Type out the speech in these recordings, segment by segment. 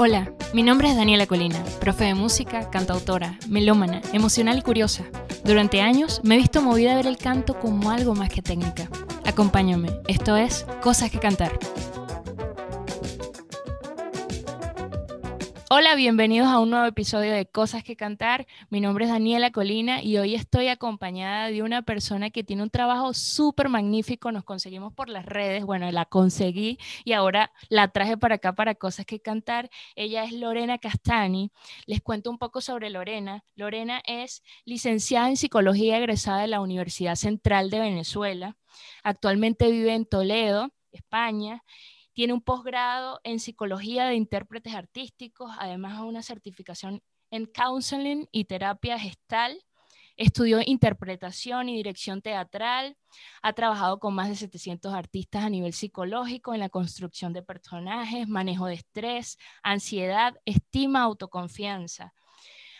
Hola, mi nombre es Daniela Colina, profe de música, cantautora, melómana, emocional y curiosa. Durante años me he visto movida a ver el canto como algo más que técnica. Acompáñame, esto es Cosas que Cantar. Hola, bienvenidos a un nuevo episodio de Cosas que Cantar. Mi nombre es Daniela Colina y hoy estoy acompañada de una persona que tiene un trabajo súper magnífico. Nos conseguimos por las redes, bueno, la conseguí y ahora la traje para acá para Cosas que Cantar. Ella es Lorena Castani. Les cuento un poco sobre Lorena. Lorena es licenciada en Psicología egresada de la Universidad Central de Venezuela. Actualmente vive en Toledo, España tiene un posgrado en psicología de intérpretes artísticos, además de una certificación en counseling y terapia gestal. Estudió interpretación y dirección teatral. Ha trabajado con más de 700 artistas a nivel psicológico en la construcción de personajes, manejo de estrés, ansiedad, estima, autoconfianza.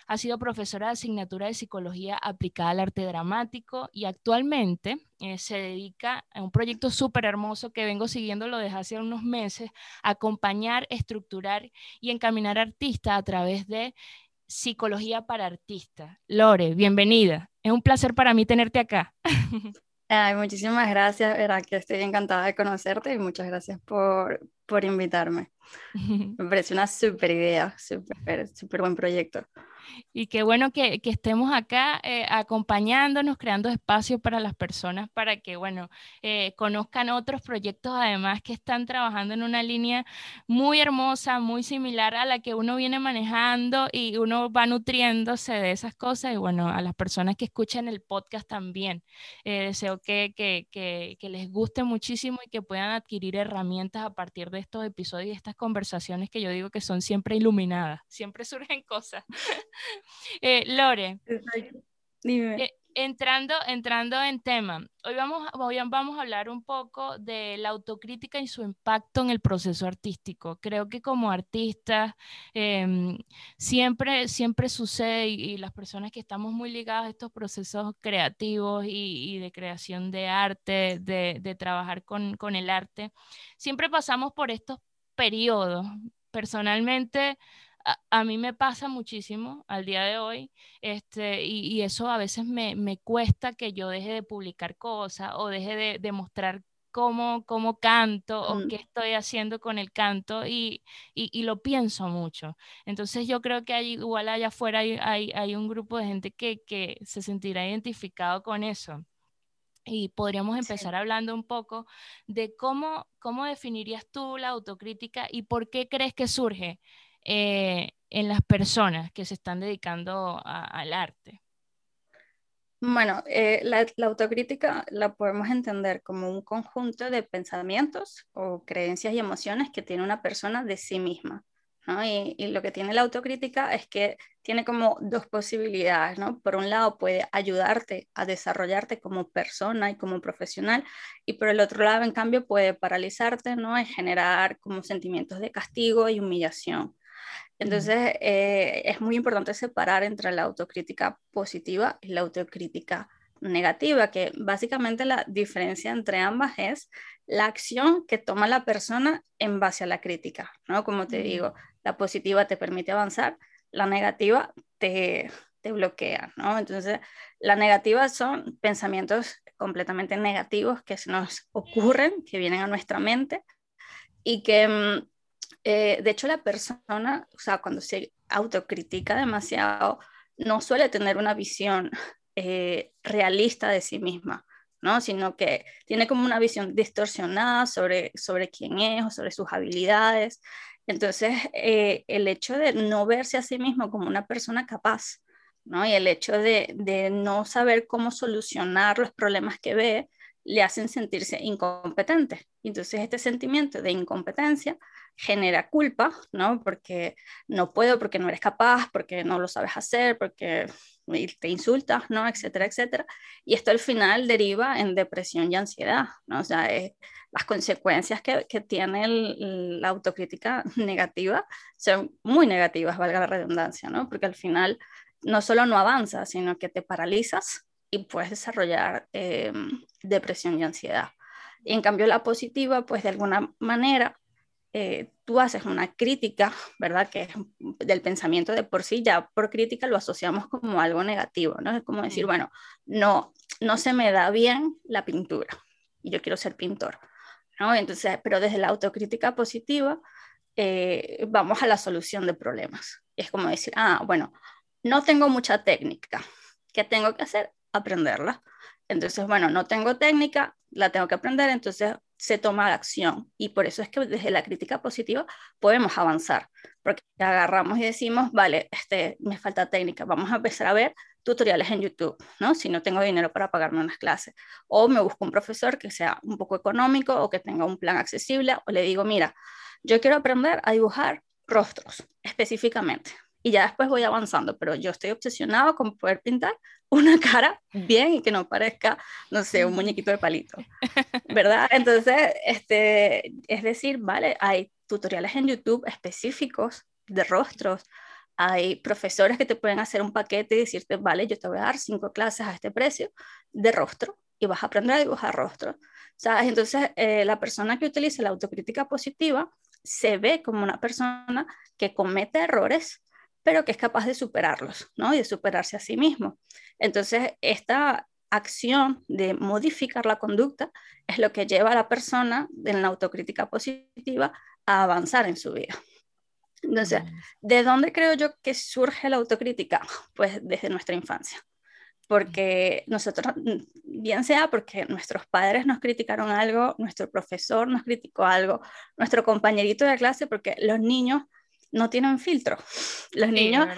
Ha sido profesora de asignatura de psicología aplicada al arte dramático y actualmente eh, se dedica a un proyecto súper hermoso que vengo siguiéndolo desde hace unos meses, acompañar, estructurar y encaminar artistas a través de psicología para artistas. Lore, bienvenida. Es un placer para mí tenerte acá. Ay, muchísimas gracias, verdad que estoy encantada de conocerte y muchas gracias por, por invitarme. Me parece una súper idea, súper, súper buen proyecto. Y qué bueno que, estemos acá eh, acompañándonos, creando espacios para las personas para que, bueno, eh, conozcan otros proyectos además que están trabajando en una línea muy hermosa, muy similar a la que uno viene manejando y uno va nutriéndose de esas cosas. Y bueno, a las personas que escuchan el podcast también, eh, deseo que, que les guste muchísimo y que puedan adquirir herramientas a partir de estos episodios y estas conversaciones que yo digo que son siempre iluminadas, siempre surgen cosas. Eh, Lore, eh, entrando, entrando en tema, hoy vamos, hoy vamos a hablar un poco de la autocrítica y su impacto en el proceso artístico. Creo que como artistas em, siempre, siempre sucede y, las personas que estamos muy ligadas a estos procesos creativos y, de creación de arte, de, de trabajar con, con el arte, siempre pasamos por estos periodos. Personalmente, a, mí me pasa muchísimo al día de hoy, este, y, eso a veces me, cuesta que yo deje de publicar cosas o deje de, mostrar cómo, cómo canto o mm. qué estoy haciendo con el canto y, lo pienso mucho. Entonces yo creo que hay, igual allá afuera hay, un grupo de gente que, se sentirá identificado con eso. Y podríamos empezar hablando un poco de cómo, cómo definirías tú la autocrítica y por qué crees que surge. Eh, en las personas que se están dedicando al arte? Bueno, eh, la, autocrítica la podemos entender como un conjunto de pensamientos o creencias y emociones que tiene una persona de sí misma. Y, y, lo que tiene la autocrítica es que tiene como dos posibilidades, ¿no? Por un lado puede ayudarte a desarrollarte como persona y como profesional y por el otro lado, en cambio, puede paralizarte, ¿no? Y generar como sentimientos de castigo y humillación. Entonces, eh, es muy importante separar entre la autocrítica positiva y la autocrítica negativa, que básicamente la diferencia entre ambas es la acción que toma la persona en base a la crítica, ¿no? Como te digo, la positiva te permite avanzar, la negativa te, te bloquea, ¿no? Entonces, la negativa son pensamientos completamente negativos que se nos ocurren, que vienen a nuestra mente y que mm, eh, de hecho, la persona, o sea, cuando se autocritica demasiado, no suele tener una visión eh, realista de sí misma, ¿no? Sino que tiene como una visión distorsionada sobre, sobre quién es o sobre sus habilidades. Entonces, eh, el hecho de no verse a sí mismo como una persona capaz, ¿no? Y el hecho de, de no saber cómo solucionar los problemas que ve, le hacen sentirse incompetente. Entonces, este sentimiento de incompetencia genera culpa, ¿no? Porque no puedo, porque no eres capaz, porque no lo sabes hacer, porque te insultas, ¿no? Etcétera, etcétera. Y esto al final deriva en depresión y ansiedad, ¿no? O sea, las consecuencias que, que tiene la autocrítica negativa son muy negativas, valga la redundancia, ¿no? Porque al final no solo no avanzas, sino que te paralizas y puedes desarrollar eh, depresión y ansiedad. Y en cambio la positiva, pues de alguna manera eh, tú haces una crítica, ¿verdad? Que es del pensamiento de por sí, ya por crítica lo asociamos como algo negativo, ¿no? Es como decir, bueno, no, no se me da bien la pintura y yo quiero ser pintor, ¿no? Entonces, pero desde la autocrítica positiva, eh, vamos a la solución de problemas. Es como decir, ah, bueno, no tengo mucha técnica, ¿qué tengo que hacer? Aprenderla. Entonces, bueno, no tengo técnica, la tengo que aprender, entonces se toma la acción. Y por eso es que desde la crítica positiva podemos avanzar, porque agarramos y decimos, vale, este, me falta técnica, vamos a empezar a ver tutoriales en YouTube, ¿no? Si no tengo dinero para pagarme unas clases. O me busco un profesor que sea un poco económico o que tenga un plan accesible, o le digo, mira, yo quiero aprender a dibujar rostros específicamente. Y ya después voy avanzando, pero yo estoy obsesionado con poder pintar una cara bien y que no parezca, no sé, un muñequito de palito, ¿verdad? Entonces, este, es decir, vale, hay tutoriales en YouTube específicos de rostros, hay profesores que te pueden hacer un paquete y decirte, vale, yo te voy a dar cinco clases a este precio de rostro y vas a aprender a dibujar rostros. ¿Sabes? Entonces, eh, la persona que utiliza la autocrítica positiva se ve como una persona que comete errores, pero que es capaz de superarlos, ¿no? Y de superarse a sí mismo. Entonces, esta acción de modificar la conducta es lo que lleva a la persona en la autocrítica positiva a avanzar en su vida. Entonces, ¿de dónde creo yo que surge la autocrítica? Pues desde nuestra infancia. Porque nosotros, bien sea porque nuestros padres nos criticaron algo, nuestro profesor nos criticó algo, nuestro compañerito de clase, porque los niños no tienen filtro. Los niños,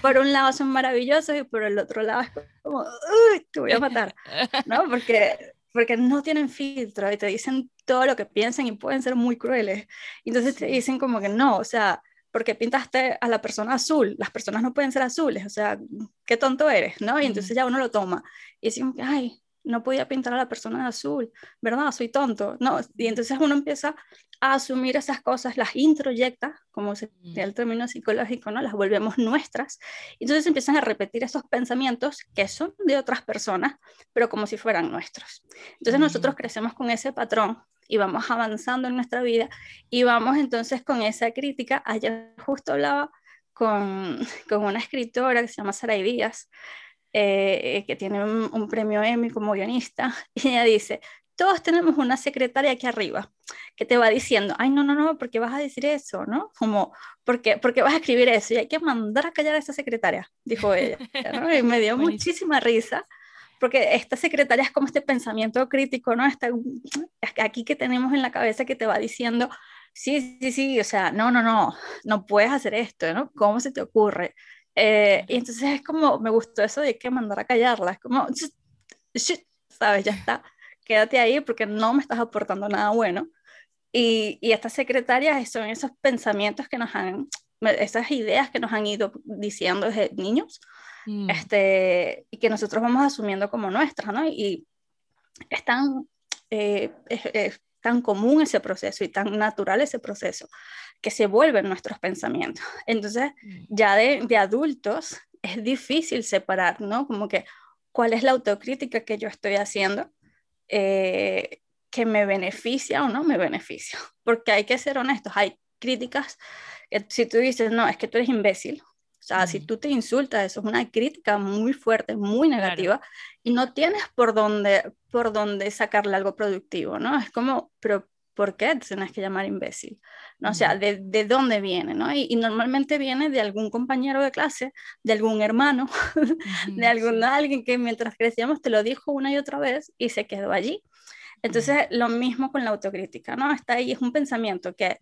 por un lado, son maravillosos y por el otro lado es como, uy, te voy a matar, ¿no? Porque, porque no tienen filtro y te dicen todo lo que piensan y pueden ser muy crueles. Entonces te dicen como que no, o sea, porque pintaste a la persona azul, las personas no pueden ser azules, o sea, qué tonto eres, ¿no? Y entonces ya uno lo toma y decimos, ay, no podía pintar a la persona de azul, ¿verdad? Soy tonto, ¿no? Y entonces uno empieza a asumir esas cosas, las introyecta, como se dice el término psicológico, ¿no? Las volvemos nuestras. Y entonces empiezan a repetir esos pensamientos que son de otras personas, pero como si fueran nuestros. Entonces nosotros crecemos con ese patrón y vamos avanzando en nuestra vida y vamos entonces con esa crítica. Ayer justo hablaba con, con una escritora que se llama Saray Díaz, eh, que tiene un, premio Emmy como guionista, y ella dice, todos tenemos una secretaria aquí arriba que te va diciendo, ay, no, no, no, ¿por qué vas a decir eso? ¿no? Como, ¿por qué, ¿por qué vas a escribir eso? Y hay que mandar a callar a esa secretaria, dijo ella. Y me dio muchísima risa, porque esta secretaria es como este pensamiento crítico, ¿no? Está aquí que tenemos en la cabeza que te va diciendo, sí, sí, sí, o sea, no, no, no, no puedes hacer esto, ¿no? ¿Cómo se te ocurre? Eh, y entonces es como, me gustó eso de que mandar a callarla, es como, sabes, ya está, quédate ahí porque no me estás aportando nada bueno. Y, y estas secretarias son esos pensamientos que nos han, esas ideas que nos han ido diciendo desde niños, mm. este, y que nosotros vamos asumiendo como nuestras, ¿no? Y es tan, eh, es tan común ese proceso y tan natural ese proceso que se vuelven nuestros pensamientos. Entonces, mm. ya de, de adultos es difícil separar, ¿no? Como que, ¿cuál es la autocrítica que yo estoy haciendo? Eh, que me beneficia o no me beneficia. Porque hay que ser honestos, hay críticas que si tú dices, no, es que tú eres imbécil, o sea, si mm. tú te insultas, eso es una crítica muy fuerte, muy negativa, y no tienes por dónde, por dónde sacarle algo productivo, ¿no? Es como, pero ¿por qué te tienes que llamar imbécil? ¿No? O sea, ¿de, de dónde viene? ¿no? Y, normalmente viene de algún compañero de clase, de algún hermano, de algún, alguien que mientras crecíamos te lo dijo una y otra vez y se quedó allí. Entonces, lo mismo con la autocrítica, ¿no? Está ahí, es un pensamiento que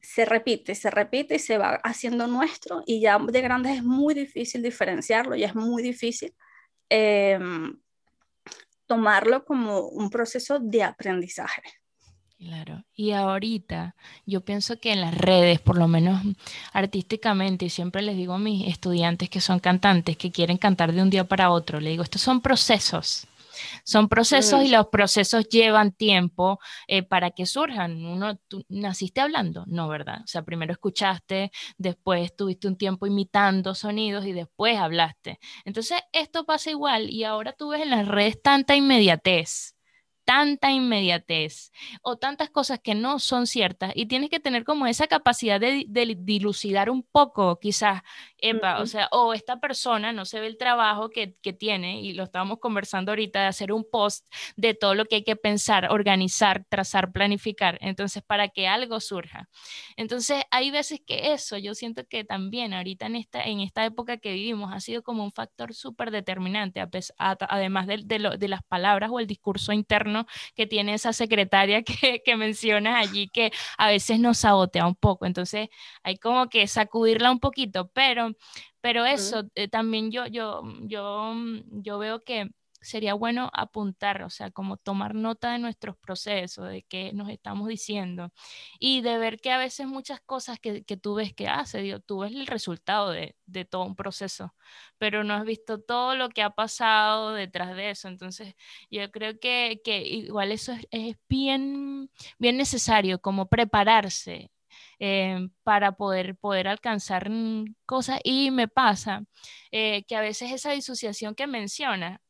se repite, se repite y se va haciendo nuestro y ya de grandes es muy difícil diferenciarlo y es muy difícil em, tomarlo como un proceso de aprendizaje. Claro, y ahorita yo pienso que en las redes, por lo menos artísticamente, y siempre les digo a mis estudiantes que son cantantes, que quieren cantar de un día para otro, le digo, estos son procesos. Son procesos y los procesos llevan tiempo eh, para que surjan. Uno, tú naciste hablando, no, ¿verdad? O sea, primero escuchaste, después tuviste un tiempo imitando sonidos y después hablaste. Entonces, esto pasa igual y ahora tú ves en las redes tanta inmediatez tanta inmediatez o tantas cosas que no son ciertas y tienes que tener como esa capacidad de, dilucidar un poco, quizás, o sea, o esta persona no se ve el trabajo que, que, tiene y lo estábamos conversando ahorita de hacer un post de todo lo que hay que pensar, organizar, trazar, planificar, entonces para que algo surja. Entonces, hay veces que eso, yo siento que también ahorita en esta, en esta época que vivimos ha sido como un factor súper determinante, además de, de, de las palabras o el discurso interno que tiene esa secretaria que, que mencionas allí, que a veces nos sabotea un poco. Entonces hay como que sacudirla un poquito, pero, pero eso eh, también yo, yo, yo, yo veo que sería bueno apuntar, o sea, como tomar nota de nuestros procesos, de qué nos estamos diciendo y de ver que a veces muchas cosas que, que tú ves que hace, digo, tú ves el resultado de, de, todo un proceso, pero no has visto todo lo que ha pasado detrás de eso. Entonces, yo creo que, que igual eso es, es, bien, bien necesario, como prepararse. Eh, para poder, poder alcanzar cosas y me pasa eh, que a veces esa disociación que menciona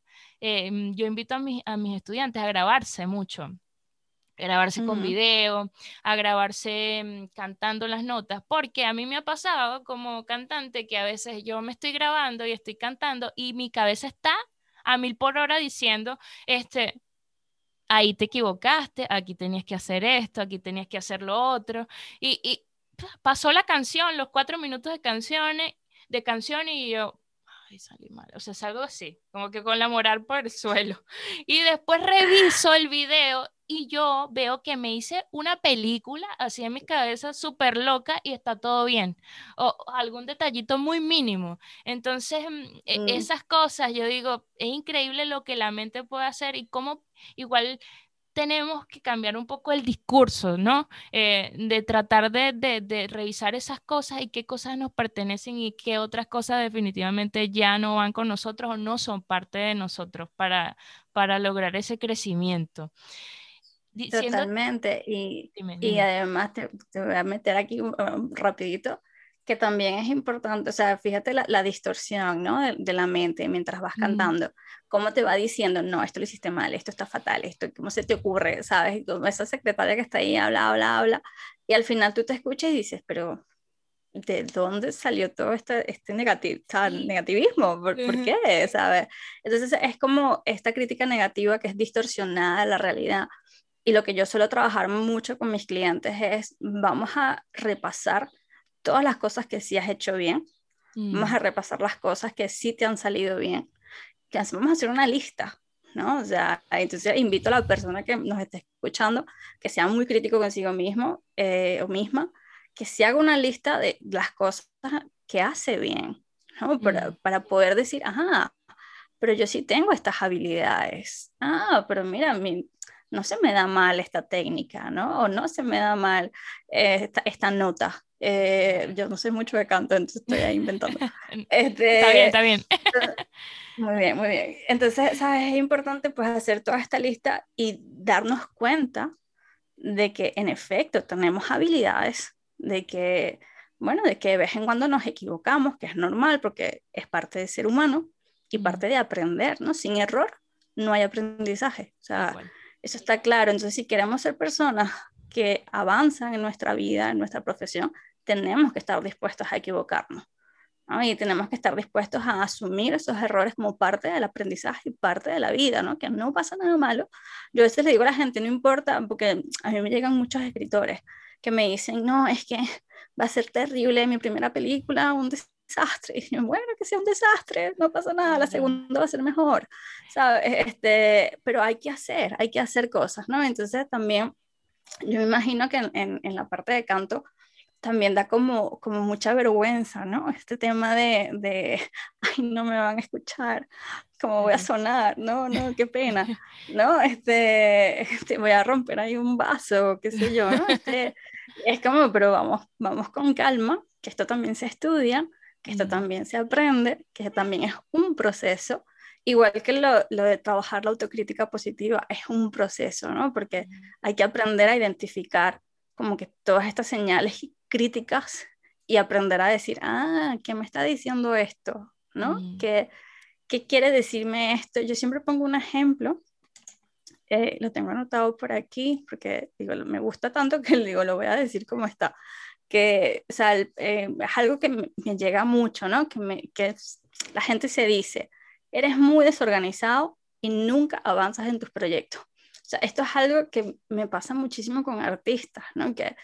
Em, yo invito a, a mis estudiantes a grabarse mucho grabarse con video, a grabarse mm, cantando las notas, porque a mí me ha pasado como cantante que a veces yo me estoy grabando y estoy cantando y mi cabeza está a mil por hora diciendo, este, ahí te equivocaste, aquí tenías que hacer esto, aquí tenías que hacer lo otro, y, y pasó la canción, los cuatro minutos de canciones, de canción y yo, y salí mal. O sea, salgo así, como que con la moral por el suelo. Y después reviso el video y yo veo que me hice una película así en mi cabeza súper loca y está todo bien. O, algún detallito muy mínimo. Entonces, mm, e, mm. esas cosas, yo digo, es increíble lo que la mente puede hacer y cómo igual tenemos que cambiar un poco el discurso, ¿no? Eh, de tratar de, de, revisar esas cosas y qué cosas nos pertenecen y qué otras cosas definitivamente ya no van con nosotros o no son parte de nosotros para, para lograr ese crecimiento. Totalmente. Y, y además te, te, voy a meter aquí rapidito que también es importante, o sea, fíjate la, distorsión, ¿no? De, la mente mientras vas cantando, cómo te va diciendo, no, esto lo hiciste mal, esto está fatal, esto, ¿cómo se te ocurre? ¿Sabes? Como esa secretaria que está ahí, habla, habla, habla, y al final tú te escuchas y dices, pero ¿de dónde salió todo este, este negativismo? ¿Por, ¿Por, qué? ¿Sabes? Entonces es como esta crítica negativa que es distorsionada de la realidad. Y lo que yo suelo trabajar mucho con mis clientes es, vamos a repasar todas las cosas que sí has hecho bien, vamos mm. a repasar las cosas que sí te han salido bien, que vamos a hacer una lista, ¿no? O sea, entonces invito a la persona que nos esté escuchando que sea muy crítico consigo mismo eh, o misma, que se haga una lista de las cosas que hace bien, ¿no? Para, mm. para poder decir, ajá, pero yo sí tengo estas habilidades. Ah, pero mira, mi, no se me da mal esta técnica, ¿no? O no se me da mal eh, esta, esta, nota. Eh, yo no sé mucho de canto, entonces estoy ahí inventando. Este, está bien, está bien. muy bien, muy bien. Entonces, ¿sabes? Es importante pues hacer toda esta lista y darnos cuenta de que en efecto tenemos habilidades, de que, bueno, de que de vez en cuando nos equivocamos, que es normal porque es parte de ser humano y parte de aprender, ¿no? Sin error no hay aprendizaje. O sea, eso está claro. Entonces, si queremos ser personas que avanzan en nuestra vida, en nuestra profesión, tenemos que estar dispuestos a equivocarnos. ¿no? Y tenemos que estar dispuestos a asumir esos errores como parte del aprendizaje y parte de la vida, ¿no? Que no pasa nada malo. Yo a veces le digo a la gente, no importa, porque a mí me llegan muchos escritores que me dicen, no, es que va a ser terrible mi primera película, un desastre. Y yo, bueno, que sea un desastre, no pasa nada, la segunda va a ser mejor, ¿sabes? Este, pero hay que hacer, hay que hacer cosas, ¿no? Entonces también yo me imagino que en, en, la parte de canto también da como, como mucha vergüenza, ¿no? Este tema de, de, ay, no me van a escuchar, cómo voy a sonar, no, no, qué pena, ¿no? Este, este voy a romper ahí un vaso, qué sé yo, ¿no? Este, es como, pero vamos, vamos con calma, que esto también se estudia, que esto también se aprende, que también es un proceso igual que lo, lo, de trabajar la autocrítica positiva, es un proceso, ¿no? Porque hay que aprender a identificar como que todas estas señales críticas y aprender a decir, ah, ¿qué me está diciendo esto? ¿No? Mm. ¿Qué, ¿Qué, quiere decirme esto? Yo siempre pongo un ejemplo, eh, lo tengo anotado por aquí, porque digo, me gusta tanto que digo, lo voy a decir como está, que o sea, eh, es algo que me, llega mucho, ¿no? Que, me, que la gente se dice, eres muy desorganizado y nunca avanzas en tus proyectos. O sea, esto es algo que me pasa muchísimo con artistas, ¿no? Que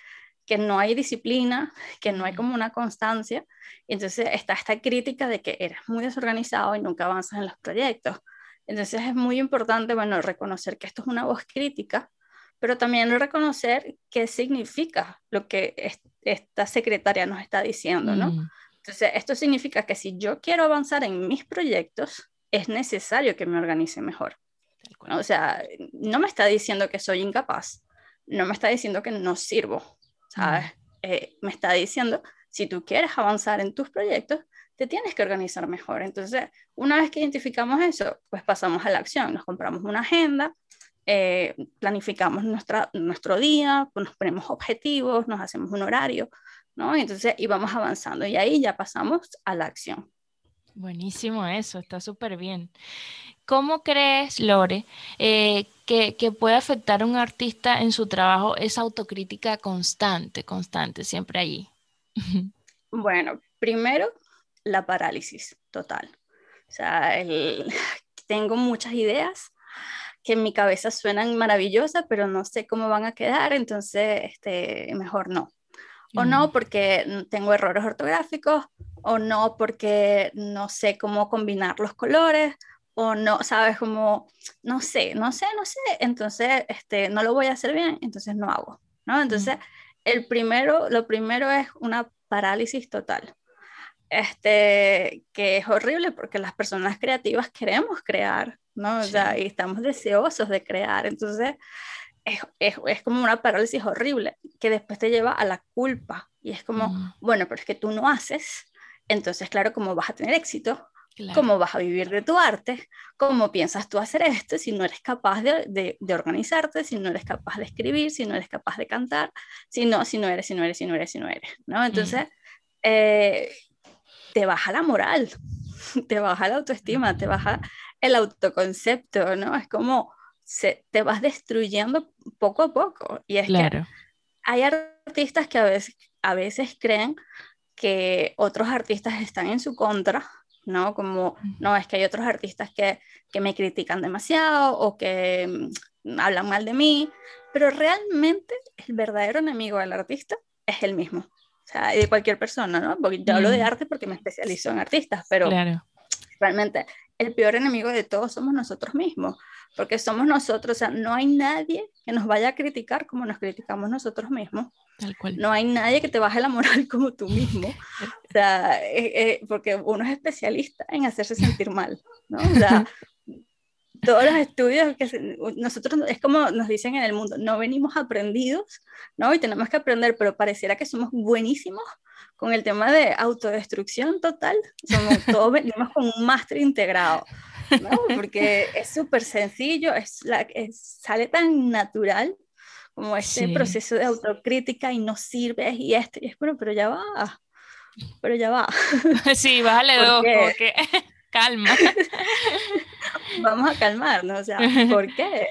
que no hay disciplina, que no hay como una constancia. Y entonces está esta crítica de que eres muy desorganizado y nunca avanzas en los proyectos. Entonces es muy importante, bueno, reconocer que esto es una voz crítica, pero también reconocer qué significa lo que esta secretaria nos está diciendo, ¿no? Mm. Entonces, esto significa que si yo quiero avanzar en mis proyectos, es necesario que me organice mejor. O sea, no me está diciendo que soy incapaz, no me está diciendo que no sirvo, eh, me está diciendo, si tú quieres avanzar en tus proyectos, te tienes que organizar mejor. Entonces, una vez que identificamos eso, pues pasamos a la acción, nos compramos una agenda, eh, planificamos nuestra, nuestro día, pues nos ponemos objetivos, nos hacemos un horario, ¿no? Y entonces, y vamos avanzando y ahí ya pasamos a la acción. Buenísimo eso, está súper bien. ¿Cómo crees, Lore, eh, que, que, puede afectar a un artista en su trabajo esa autocrítica constante, constante, siempre allí? Bueno, primero, la parálisis total. O sea, tengo muchas ideas que en mi cabeza suenan maravillosas, pero no sé cómo van a quedar, entonces este, mejor no. O no porque tengo errores ortográficos, o no porque no sé cómo combinar los colores, o no, sabes, como, no sé, no sé, no sé, entonces, este, no lo voy a hacer bien, entonces no hago, ¿no? Entonces, el primero, lo primero es una parálisis total, este, que es horrible porque las personas creativas queremos crear, ¿no? O sea, y estamos deseosos de crear, entonces, es, es, es, como una parálisis horrible que después te lleva a la culpa y es como, bueno, pero es que tú no haces, entonces, claro, ¿cómo vas a tener éxito? ¿Cómo vas a vivir de tu arte? ¿Cómo piensas tú hacer esto si no eres capaz de, de, organizarte, si no eres capaz de escribir, si no eres capaz de cantar, si no, si no eres, si no eres, si no eres, si no eres, ¿no? Entonces, eh, te baja la moral, te baja la autoestima, te baja el autoconcepto, ¿no? Es como se, te vas destruyendo poco a poco. Y es que hay artistas que a veces, a veces creen que otros artistas están en su contra ¿no? Como, no, es que hay otros artistas que, que me critican demasiado o que mm, hablan mal de mí, pero realmente el verdadero enemigo del artista es el mismo, o sea, de cualquier persona, ¿no? Porque yo hablo de arte porque me especializo en artistas, pero realmente el peor enemigo de todos somos nosotros mismos, porque somos nosotros, o sea, no hay nadie que nos vaya a criticar como nos criticamos nosotros mismos. No hay nadie que te baje la moral como tú mismo. O sea, eh, eh, porque uno es especialista en hacerse sentir mal, ¿no? O sea, todos los estudios que nosotros es como nos dicen en el mundo, no venimos aprendidos, ¿no? Y tenemos que aprender, pero pareciera que somos buenísimos con el tema de autodestrucción total. Somos, todos venimos con un máster integrado, ¿no? Porque es súper sencillo, es la, sale tan natural como este proceso de autocrítica y no sirve y esto, y es bueno, pero ya va, pero ya va. Sí, bájale dos, porque calma. Vamos a calmarnos, o sea, ¿por qué?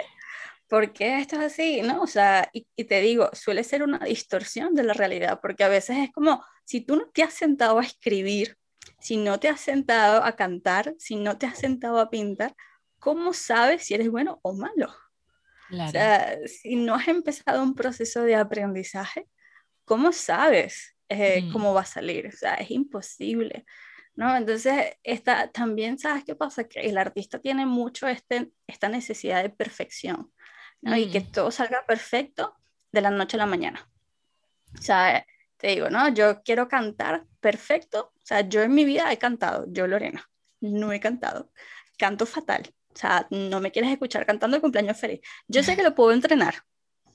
¿Por qué esto es así? ¿No? O sea, y, y, te digo, suele ser una distorsión de la realidad, porque a veces es como, si tú no te has sentado a escribir, si no te has sentado a cantar, si no te has sentado a pintar, ¿cómo sabes si eres bueno o malo? O sea, si no has empezado un proceso de aprendizaje, ¿cómo sabes eh, mm. cómo va a salir? O sea, es imposible. ¿No? Entonces, esta, también sabes qué pasa, que el artista tiene mucho este, esta necesidad de perfección, ¿no? Y que mm. todo salga perfecto de la noche a la mañana. O sea, te digo, ¿no? Yo quiero cantar perfecto. O sea, yo en mi vida he cantado, yo Lorena, no he cantado. Canto fatal. O sea, no me quieres escuchar cantando el cumpleaños feliz. Yo sé que lo puedo entrenar,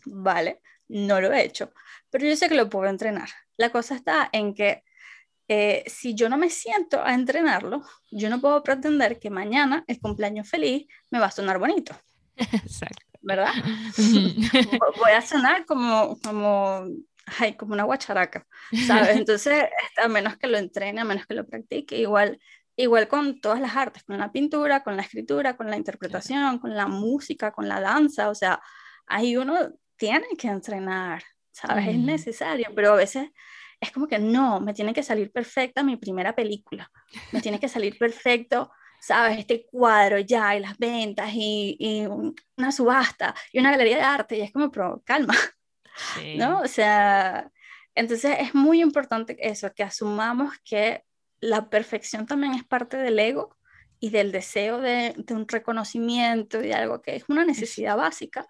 ¿vale? No lo he hecho, pero yo sé que lo puedo entrenar. La cosa está en que eh, si yo no me siento a entrenarlo, yo no puedo pretender que mañana el cumpleaños feliz me va a sonar bonito. Exacto. ¿Verdad? Voy a sonar como, como, ay, como una guacharaca, ¿sabes? Entonces, a menos que lo entrene, a menos que lo practique, igual, igual con todas las artes, con la pintura, con la escritura, con la interpretación, con la música, con la danza, o sea, ahí uno tiene que entrenar, ¿sabes? Es necesario, pero a veces es como que no, me tiene que salir perfecta mi primera película, me tiene que salir perfecto, ¿sabes? Este cuadro ya, y las ventas, y, una subasta, y una galería de arte, y es como, pero calma, ¿no? O sea, entonces es muy importante eso, que asumamos que la perfección también es parte del ego y del deseo de, un reconocimiento y de algo que es una necesidad básica,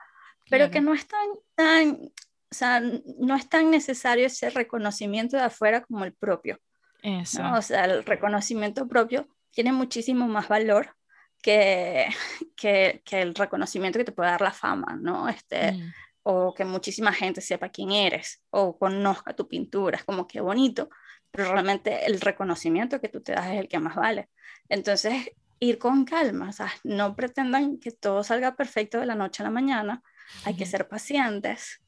pero que no es tan, tan o sea, no es tan necesario ese reconocimiento de afuera como el propio. Eso. O sea, el reconocimiento propio tiene muchísimo más valor que, que, que, el reconocimiento que te puede dar la fama, ¿no? Este, mm. O que muchísima gente sepa quién eres o conozca tu pintura, es como que bonito, pero realmente el reconocimiento que tú te das es el que más vale. Entonces, ir con calma, o sea, no pretendan que todo salga perfecto de la noche a la mañana, hay que ser pacientes,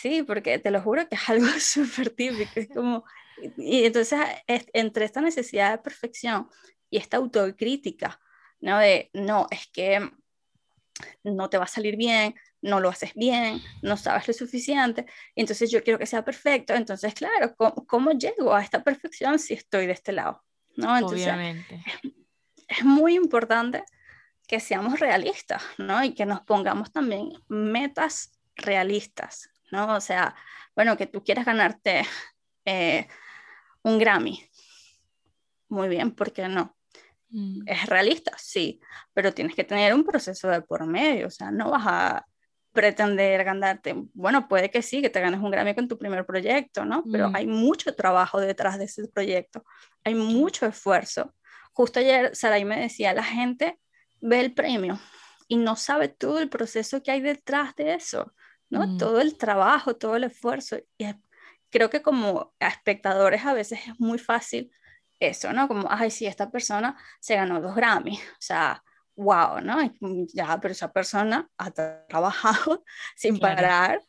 Sí, porque te lo juro que es algo súper típico. Es como, y entonces entre esta necesidad de perfección y esta autocrítica, ¿no? De, no, es que no te va a salir bien, no lo haces bien, no sabes lo suficiente, entonces yo quiero que sea perfecto, entonces claro, ¿cómo, llego a esta perfección si estoy de este lado? ¿no? Entonces, Obviamente. Es, es, muy importante que seamos realistas, ¿no? Y que nos pongamos también metas realistas, ¿no? O sea, bueno, que tú quieras ganarte eh, un Grammy. Muy bien, ¿por qué no? Mm. Es realista, sí, pero tienes que tener un proceso de por medio, o sea, no vas a pretender ganarte, bueno, puede que sí, que te ganes un Grammy con tu primer proyecto, ¿no? Pero mm. hay mucho trabajo detrás de ese proyecto, hay mucho esfuerzo. Justo ayer Saray me decía, la gente ve el premio y no sabe todo el proceso que hay detrás de eso. ¿No? Todo el trabajo, todo el esfuerzo. Y creo que como espectadores a veces es muy fácil eso, ¿no? Como, ay, sí, esta persona se ganó dos Grammy, o sea, wow, ¿no? Ya, pero esa persona ha trabajado sin parar,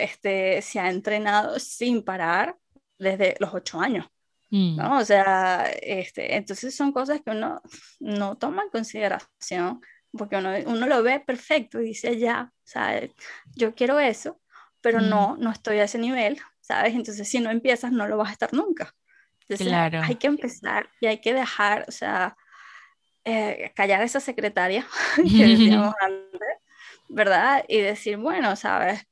este, se ha entrenado sin parar desde los ocho años. Mm. ¿no? O sea, este, entonces son cosas que uno no toma en consideración porque uno, uno lo ve perfecto y dice, ya, ¿sabes? Yo quiero eso, pero no, no estoy a ese nivel, ¿sabes? Entonces, si no empiezas, no lo vas a estar nunca. Entonces, claro. hay que empezar y hay que dejar, o sea, eh, callar a esa secretaria que decíamos antes, ¿verdad? Y decir, bueno, ¿sabes?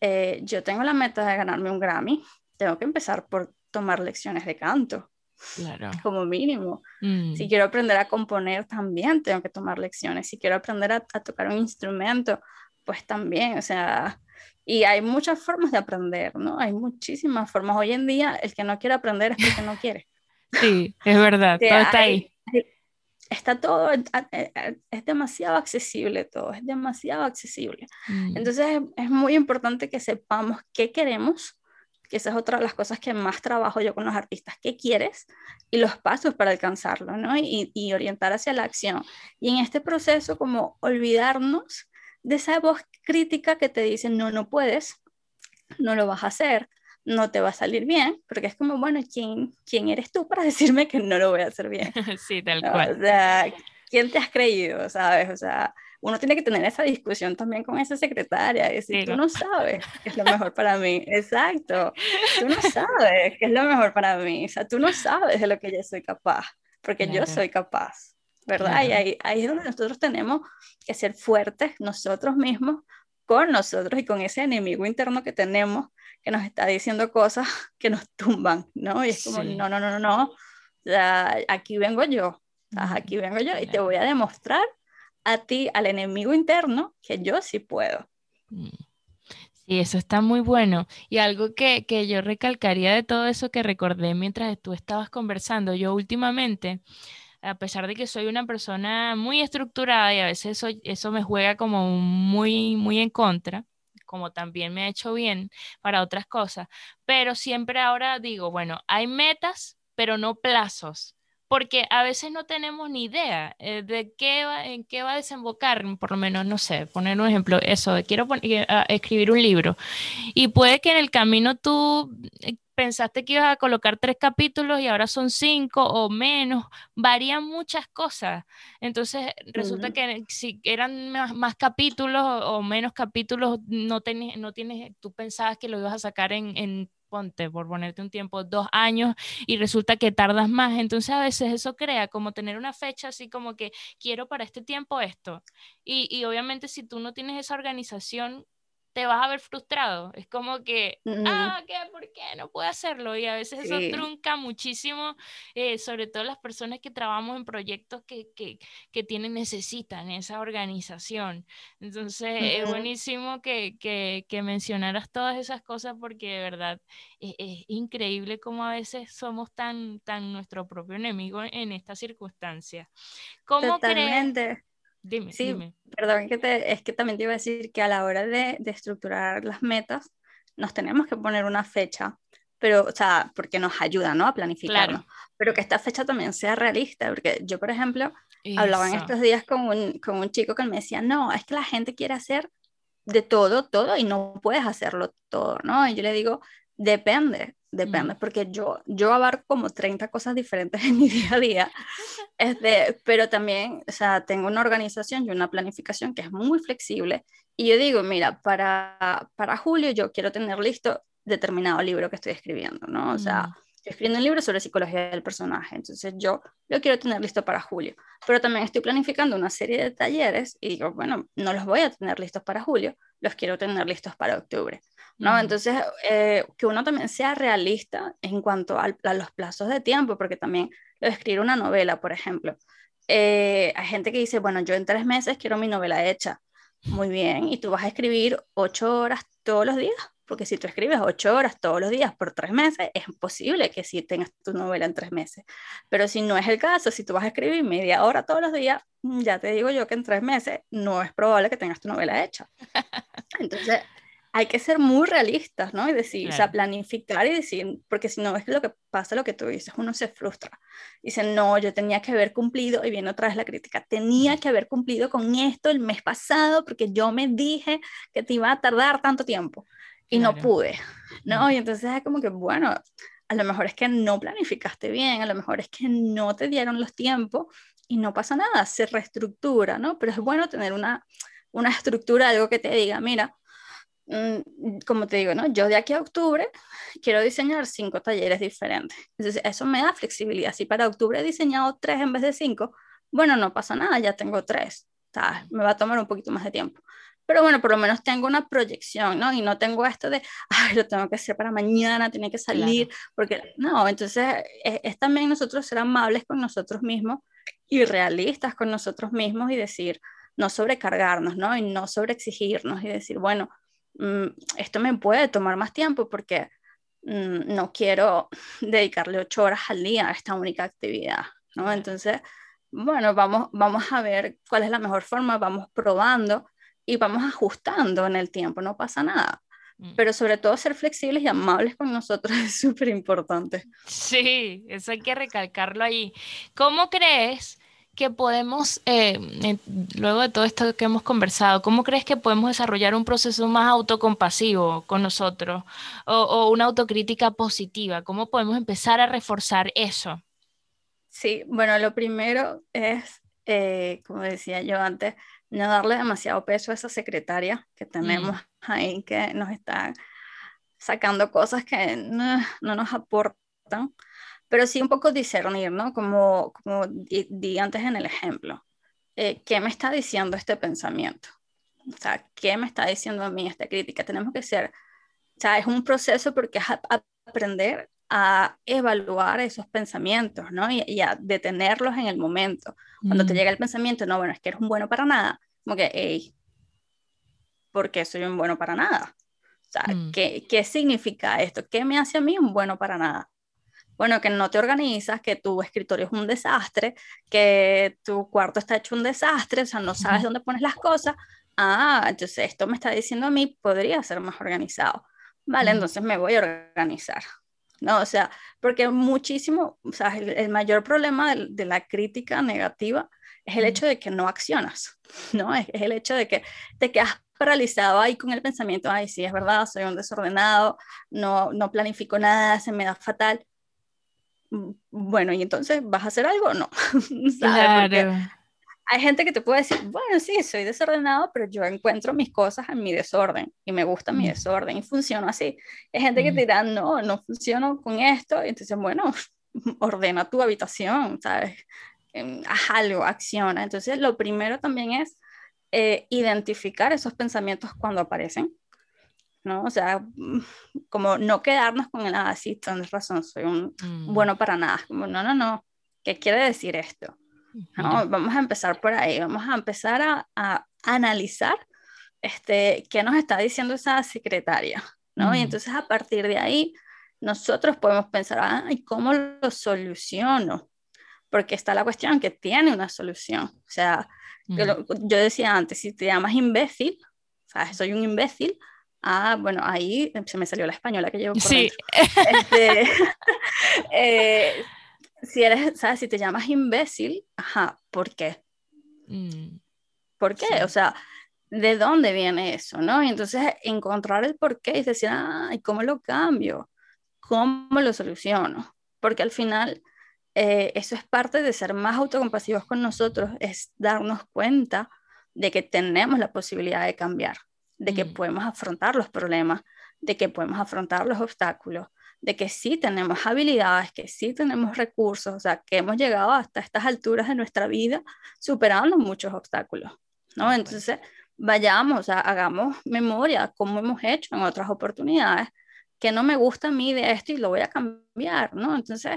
Eh, yo tengo la meta de ganarme un Grammy, tengo que empezar por tomar lecciones de canto. Claro. Como mínimo. Si mm. quiero aprender a componer, también tengo que tomar lecciones. Si quiero aprender a, tocar un instrumento, pues también, o sea, y hay muchas formas de aprender, ¿no? Hay muchísimas formas. Hoy en día, el que no quiere aprender es porque no quiere. Sí, es verdad, todo está ahí. Está todo, es demasiado accesible todo, es demasiado accesible. Mm. Entonces es muy importante que sepamos qué queremos que esa es otra de las cosas que más trabajo yo con los artistas, qué quieres y los pasos para alcanzarlo, ¿no? Y, y, orientar hacia la acción. Y en este proceso, como olvidarnos de esa voz crítica que te dice, no, no puedes, no lo vas a hacer, no te va a salir bien, porque es como, bueno, ¿quién, quién eres tú para decirme que no lo voy a hacer bien? sí, tal cual. O sea, ¿quién te has creído, sabes? O sea, uno tiene que tener esa discusión también con esa secretaria y decir, tú no sabes qué es lo mejor para mí. Exacto. Tú no sabes qué es lo mejor para mí. O sea, tú no sabes de lo que yo soy capaz, porque yo soy capaz. ¿Verdad? Y ahí, ahí es donde nosotros tenemos que ser fuertes nosotros mismos con nosotros y con ese enemigo interno que tenemos que nos está diciendo cosas que nos tumban, ¿no? Y es como, no, no, no, no, no, o sea, aquí vengo yo, aquí vengo yo y te voy a demostrar a ti, al enemigo interno, que yo sí puedo. Mm. Sí, eso está muy bueno. Y algo que, que, yo recalcaría de todo eso que recordé mientras tú estabas conversando, yo últimamente, a pesar de que soy una persona muy estructurada y a veces eso, eso me juega como muy, muy en contra, como también me ha hecho bien para otras cosas, pero siempre ahora digo, bueno, hay metas pero no plazos porque a veces no tenemos ni idea eh, de qué va, en qué va a desembocar, por lo menos, no sé, poner un ejemplo, eso, de quiero eh, escribir un libro. Y puede que en el camino tú eh, pensaste que ibas a colocar tres capítulos y ahora son cinco o menos, varían muchas cosas. Entonces, resulta que si eran más, capítulos o, menos capítulos, no, no tienes, tú pensabas que lo ibas a sacar en, en por ponerte un tiempo, dos años y resulta que tardas más. Entonces a veces eso crea como tener una fecha así como que quiero para este tiempo esto. Y, y obviamente si tú no tienes esa organización, te vas a ver frustrado. Es como que, ah, ¿qué? ¿por qué no puedo hacerlo? Y a veces eso trunca muchísimo, eh, sobre todo las personas que trabajamos en proyectos que, que, que tienen, necesitan esa organización. Entonces, es buenísimo que, que, que, mencionaras todas esas cosas porque de verdad es, es, increíble cómo a veces somos tan, tan nuestro propio enemigo en esta circunstancia. ¿Cómo Totalmente. Dime, sí, perdón, que te, es que también te iba a decir que a la hora de, de, estructurar las metas, nos tenemos que poner una fecha, pero, o sea, porque nos ayuda, ¿no? A planificarnos. Pero que esta fecha también sea realista, porque yo, por ejemplo, hablaba en estos días con un, con un chico que me decía, no, es que la gente quiere hacer de todo, todo, y no puedes hacerlo todo, ¿no? Y yo le digo, depende, Depende, porque yo, yo abarco como 30 cosas diferentes en mi día a día, este, pero también, o sea, tengo una organización y una planificación que es muy flexible. Y yo digo, mira, para, para julio yo quiero tener listo determinado libro que estoy escribiendo, ¿no? O sea, mm. Estoy escribiendo un libro sobre psicología del personaje, entonces yo lo quiero tener listo para julio, pero también estoy planificando una serie de talleres y digo, bueno, no los voy a tener listos para julio, los quiero tener listos para octubre. ¿no? Entonces, eh, que uno también sea realista en cuanto a, los plazos de tiempo, porque también lo de escribir una novela, por ejemplo. Eh, hay gente que dice, bueno, yo en tres meses quiero mi novela hecha. Muy bien, y tú vas a escribir ocho horas todos los días, porque si tú escribes ocho horas todos los días por tres meses, es imposible que sí tengas tu novela en tres meses. Pero si no es el caso, si tú vas a escribir media hora todos los días, ya te digo yo que en tres meses no es probable que tengas tu novela hecha. Entonces, hay que ser muy realistas, ¿no? Y decir, o sea, planificar y decir, porque si no es lo que pasa, lo que tú dices, uno se frustra. Dice, no, yo tenía que haber cumplido, y viene otra vez la crítica, tenía que haber cumplido con esto el mes pasado porque yo me dije que te iba a tardar tanto tiempo y no pude, ¿no? Y entonces es como que, bueno, a lo mejor es que no planificaste bien, a lo mejor es que no te dieron los tiempos y no pasa nada, se reestructura, ¿no? Pero es bueno tener una, una estructura, algo que te diga, mira, Mm, como te digo, ¿no? Yo de aquí a octubre quiero diseñar cinco talleres diferentes. Entonces, eso me da flexibilidad. Si para octubre he diseñado tres en vez de cinco, bueno, no pasa nada, ya tengo tres. Me va a tomar un poquito más de tiempo. Pero bueno, por lo menos tengo una proyección, ¿no? Y no tengo esto de, ay, lo tengo que hacer para mañana, tiene que salir, porque no, entonces es, es también nosotros ser amables con nosotros mismos y realistas con nosotros mismos y decir, no sobrecargarnos, ¿no? Y no sobreexigirnos y decir, bueno, Mm, esto me puede tomar más tiempo porque mm, no quiero dedicarle ocho horas al día a esta única actividad, ¿no? Entonces, bueno, vamos, vamos a ver cuál es la mejor forma, vamos probando y vamos ajustando en el tiempo, no pasa nada. Mm. Pero sobre todo ser flexibles y amables con nosotros es súper importante. Sí, eso hay que recalcarlo ahí. ¿Cómo crees que podemos, eh, luego de todo esto que hemos conversado, cómo crees que podemos desarrollar un proceso más autocompasivo con nosotros o, una autocrítica positiva? ¿Cómo podemos empezar a reforzar eso? Sí, bueno, lo primero es, eh, como decía yo antes, no darle demasiado peso a esa secretaria que tenemos mm. ahí, que nos está sacando cosas que no, no nos aportan pero sí un poco discernir, ¿no? Como, como di, antes en el ejemplo. Eh, ¿Qué me está diciendo este pensamiento? O sea, ¿qué me está diciendo a mí esta crítica? Tenemos que ser, o sea, es un proceso porque es aprender a evaluar esos pensamientos, ¿no? Y, a detenerlos en el momento. Cuando te mm. llega el pensamiento, no, bueno, es que eres un bueno para nada, como que, hey, ¿por qué soy un bueno para nada? O sea, mm. ¿qué, ¿qué significa esto? ¿Qué me hace a mí un bueno para nada? bueno, que no te organizas, que tu escritorio es un desastre, que tu cuarto está hecho un desastre, o sea, no sabes dónde pones las cosas. Ah, entonces esto me está diciendo a mí, podría ser más organizado. Vale, entonces me voy a organizar. ¿no? O sea, porque muchísimo, o sea, el, mayor problema de, la crítica negativa es el hecho de que no accionas, ¿no? Es, el hecho de que te quedas paralizado ahí con el pensamiento, ay, sí, es verdad, soy un desordenado, no, no planifico nada, se me da fatal. Mm, bueno, y entonces, ¿vas a hacer algo o no? Claro hay gente que te puede decir, bueno, sí, soy desordenado, pero yo encuentro mis cosas en mi desorden y me gusta mi mm. desorden y funciona así. Hay gente que te dirá, no, no funciono con esto. Y entonces, bueno, ordena tu habitación, ¿sabes? Em, haz algo, acciona. Entonces, lo primero también es eh, identificar esos pensamientos cuando aparecen. ¿no? O sea, mm, como no quedarnos con el, ah, sí, tienes razón, soy un mm. bueno para nada. Como, no, no, no, ¿qué quiere decir esto? Vamos a empezar por ahí, vamos a empezar a, analizar este, qué nos está diciendo esa secretaria, ¿no? Y entonces a partir de ahí nosotros podemos pensar, ¿y ¿cómo lo soluciono? Porque está la cuestión que tiene una solución. O sea, yo, decía antes, si te llamas imbécil, o sea, soy un imbécil, Ah, bueno, ahí se me salió la española que llevo por sí. Este, eh, si eres, ¿sabes? Si te llamas imbécil, ajá, ¿por qué? Mm, ¿Por qué? O sea, ¿de dónde viene eso, no? Y entonces encontrar el por qué y decir, ay, ¿cómo lo cambio? ¿Cómo lo soluciono? Porque al final eh, eso es parte de ser más autocompasivos con nosotros, es darnos cuenta de que tenemos la posibilidad de cambiar, de que mm. podemos afrontar los problemas, de que podemos afrontar los obstáculos, de que sí tenemos habilidades, que sí tenemos recursos, o sea, que hemos llegado hasta estas alturas de nuestra vida superando muchos obstáculos, ¿no? Entonces, vayamos, o sea, hagamos memoria, como hemos hecho en otras oportunidades, que no me gusta a mí de esto y lo voy a cambiar, ¿no? Entonces,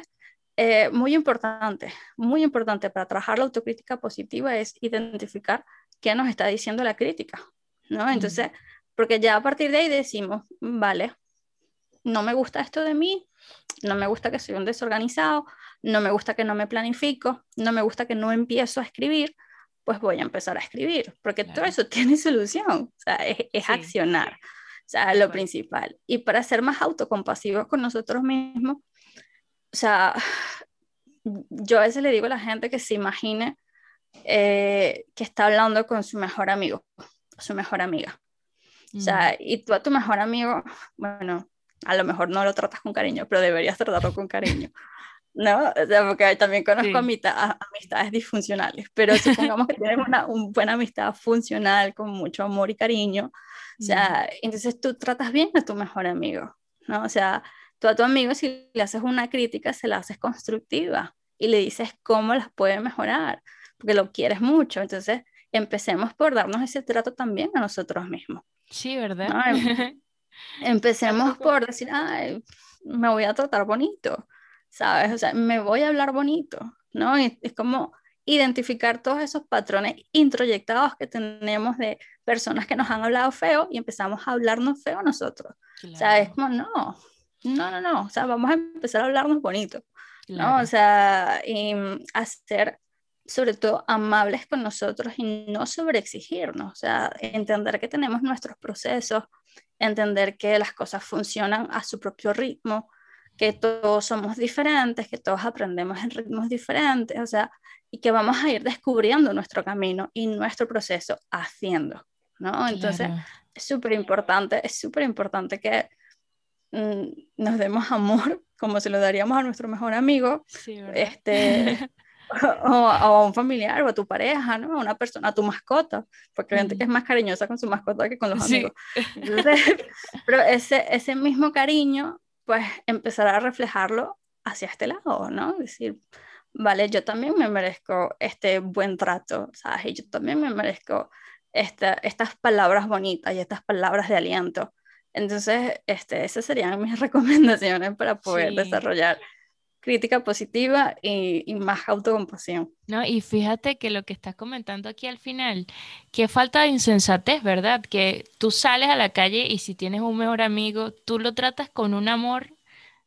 eh, muy importante, muy importante para trabajar la autocrítica positiva es identificar qué nos está diciendo la crítica, ¿no? Entonces, porque ya a partir de ahí decimos, vale, no me gusta esto de mí, no me gusta que soy un desorganizado, no me gusta que no me planifico, no me gusta que no empiezo a escribir, pues voy a empezar a escribir, porque todo eso tiene solución, o sea, es, accionar, o sea, lo principal. Y para ser más autocompasivos con nosotros mismos, o sea, yo a veces le digo a la gente que se imagine eh, que está hablando con su mejor amigo, su mejor amiga. O sea, y tú a tu mejor amigo, bueno, a lo mejor no lo tratas con cariño, pero deberías tratarlo con cariño. ¿no? O sea, porque también conozco amistades disfuncionales, pero supongamos que tienes una, buena amistad funcional con mucho amor y cariño, o sea, entonces tú tratas bien a tu mejor amigo, ¿no? O sea, tú a tu amigo si le haces una crítica, se la haces constructiva y le dices cómo las puede mejorar, porque lo quieres mucho, entonces empecemos por darnos ese trato también a nosotros mismos. Sí, ¿verdad? Empecemos por decir, ay, me voy a tratar bonito, ¿sabes? O sea, me voy a hablar bonito, ¿no? es como identificar todos esos patrones introyectados que tenemos de personas que nos han hablado feo y empezamos a hablarnos feo nosotros. O sea, es como, no, no, no, no, o sea, vamos a empezar a hablarnos bonito, ¿no? O sea, y hacer sobre todo amables con nosotros y no sobreexigirnos, o sea, entender que tenemos nuestros procesos, entender que las cosas funcionan a su propio ritmo, que todos somos diferentes, que todos aprendemos en ritmos diferentes, o sea, y que vamos a ir descubriendo nuestro camino y nuestro proceso haciendo, ¿no? Entonces, es súper importante, es súper importante que nos demos amor como se lo daríamos a nuestro mejor amigo, este, o, a un familiar o a tu pareja, ¿no? A una persona, a tu mascota, porque hay gente que es más cariñosa con su mascota que con los amigos. pero ese, ese mismo cariño, pues empezará a reflejarlo hacia este lado, ¿no? Es decir, vale, yo también me merezco este buen trato, ¿sabes? Y yo también me merezco esta, estas palabras bonitas y estas palabras de aliento. Entonces, este, esas serían mis recomendaciones para poder desarrollar crítica positiva y, más autocompasión. No, y fíjate que lo que estás comentando aquí al final, que falta de insensatez, ¿verdad? Que tú sales a la calle y si tienes un mejor amigo, tú lo tratas con un amor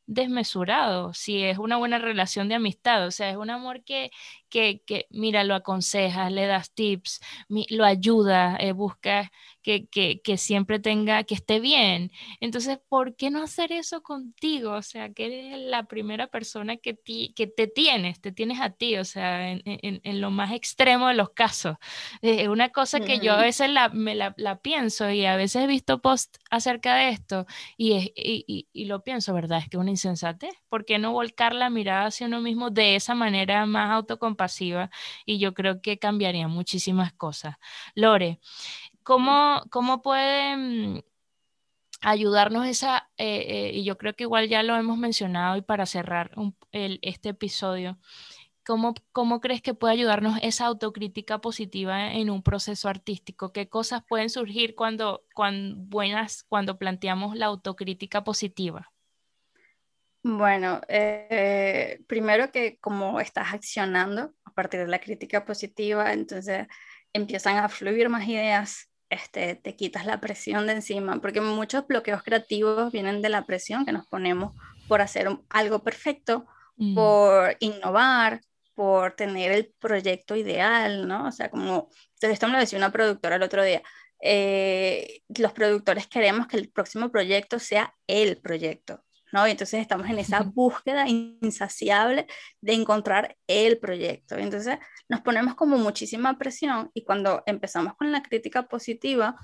desmesurado, si es una buena relación de amistad, o sea, es un amor que, que, que mira, lo aconsejas, le das tips, lo ayuda, eh, busca que, que, que, siempre tenga, que esté bien. Entonces, ¿por qué no hacer eso contigo? O sea, que eres la primera persona que, que te tienes, te tienes a ti, o sea, en, en, en lo más extremo de los casos. Es una cosa que yo a veces la, me la, la, pienso y a veces he visto post acerca de esto y, es, y, y, y, lo pienso, ¿verdad? Es que es una insensatez. ¿Por qué no volcar la mirada hacia uno mismo de esa manera más autocompasiva? Y yo creo que cambiaría muchísimas cosas. Lore, ¿cómo, cómo pueden ayudarnos esa, eh, eh, y yo creo que igual ya lo hemos mencionado y para cerrar un, el, este episodio, ¿cómo, ¿cómo crees que puede ayudarnos esa autocrítica positiva en un proceso artístico? ¿Qué cosas pueden surgir cuando, cuando, buenas, cuando planteamos la autocrítica positiva? Bueno, eh, primero que como estás accionando a partir de la crítica positiva, entonces empiezan a fluir más ideas, este, te quitas la presión de encima, porque muchos bloqueos creativos vienen de la presión que nos ponemos por hacer algo perfecto, mm. por innovar, por tener el proyecto ideal, ¿no? O sea, como, esto me lo decía una productora el otro día, eh, los productores queremos que el próximo proyecto sea el proyecto, ¿no? Y entonces estamos en esa búsqueda insaciable de encontrar el proyecto. Entonces nos ponemos como muchísima presión y cuando empezamos con la crítica positiva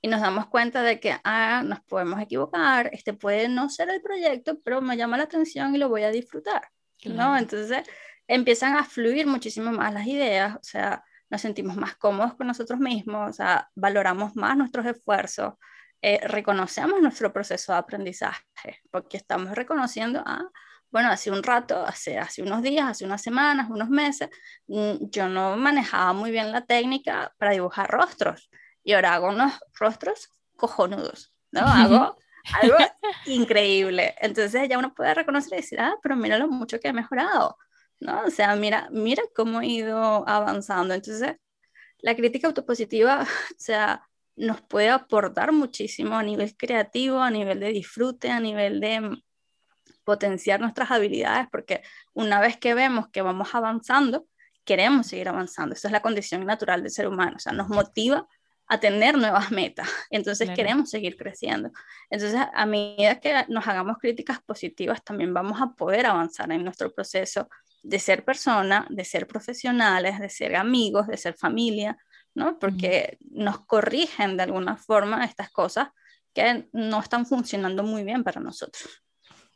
y nos damos cuenta de que, ah, nos podemos equivocar, este puede no ser el proyecto, pero me llama la atención y lo voy a disfrutar, ¿no? Entonces empiezan a fluir muchísimo más las ideas, o sea, nos sentimos más cómodos con nosotros mismos, o sea, valoramos más nuestros esfuerzos, eh, reconocemos nuestro proceso de aprendizaje, porque estamos reconociendo, ah, bueno, hace un rato, hace, hace unos días, hace unas semanas, unos meses, mm, yo no manejaba muy bien la técnica para dibujar rostros y ahora hago unos rostros cojonudos, ¿no? Hago algo increíble. Entonces ya uno puede reconocer y decir, ah, pero mira lo mucho que he mejorado, ¿no? O sea, mira, mira cómo he ido avanzando. Entonces, la crítica autopositiva, o sea, nos puede aportar muchísimo a nivel creativo, a nivel de disfrute, a nivel de mm, potenciar nuestras habilidades, porque una vez que vemos que vamos avanzando, queremos seguir avanzando. Esa es la condición natural del ser humano, o sea, nos motiva a tener nuevas metas, entonces queremos seguir creciendo. Entonces, a medida que nos hagamos críticas positivas, también vamos a poder avanzar en nuestro proceso de ser persona, de ser profesionales, de ser amigos, de ser familia, ¿no? Porque nos corrigen de alguna forma estas cosas que no están funcionando muy bien para nosotros.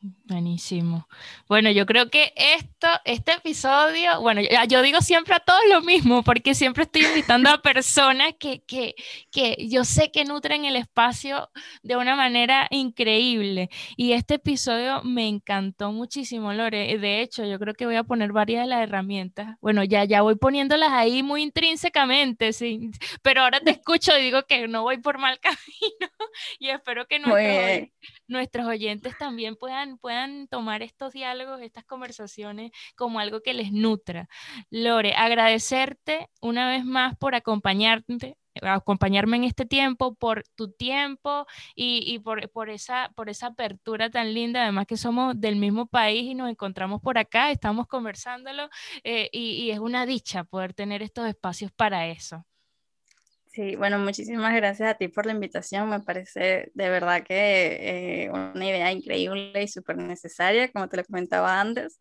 Buenísimo. Bueno, yo creo que esto, este episodio, bueno, yo, digo siempre a todos lo mismo, porque siempre estoy invitando a personas que, que, que, yo sé que nutren el espacio de una manera increíble. Y este episodio me encantó muchísimo, Lore. De hecho, yo creo que voy a poner varias de las herramientas. Bueno, ya, ya voy poniéndolas ahí muy intrínsecamente, sí. Pero ahora te escucho y digo que no voy por mal camino. y espero que nuestros, nuestros oyentes también puedan puedan, tomar estos diálogos, estas conversaciones como algo que les nutra. Lore, agradecerte una vez más por acompañarte acompañarme en este tiempo, por tu tiempo y, y por, por, esa, por esa apertura tan linda, además que somos del mismo país y nos encontramos por acá, estamos conversándolo eh, y, y es una dicha poder tener estos espacios para eso. Sí, bueno, muchísimas gracias a ti por la invitación. Me parece de verdad que eh, una idea increíble y súper necesaria, como te lo comentaba antes.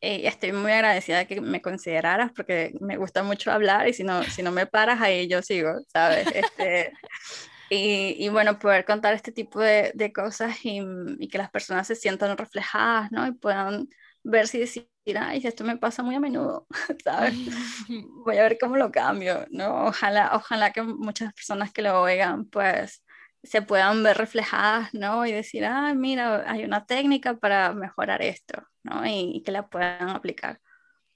Eh, estoy muy agradecida de que me consideraras porque me gusta mucho hablar y si no, si no me paras ahí yo sigo, ¿sabes? Este, y, y, bueno, poder contar este tipo de, de cosas y, y, que las personas se sientan reflejadas, ¿no? Y puedan ver si decir, ay, esto me pasa muy a menudo, ¿sabes? Voy a ver cómo lo cambio, ¿no? Ojalá, ojalá que muchas personas que lo oigan, pues, se puedan ver reflejadas, ¿no? Y decir, ah, mira, hay una técnica para mejorar esto, ¿no? Y, y que la puedan aplicar.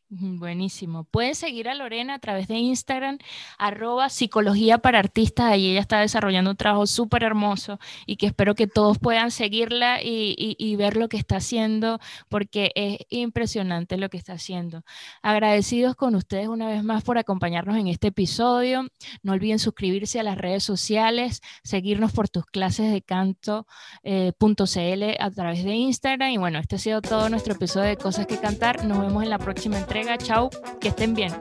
Buenísimo. Pueden seguir a Lorena a través de Instagram, arroba psicología para artistas. Allí ella está desarrollando un trabajo súper hermoso y que espero que todos puedan seguirla y, ver lo que está haciendo porque es impresionante lo que está haciendo. Agradecidos con ustedes una vez más por acompañarnos en este episodio. No olviden suscribirse a las redes sociales, seguirnos por tus clases de canto.cl eh, a través de Instagram. Y bueno, este ha sido todo nuestro episodio de Cosas que Cantar. Nos vemos en la próxima entrega entrega. Chau, que estén bien.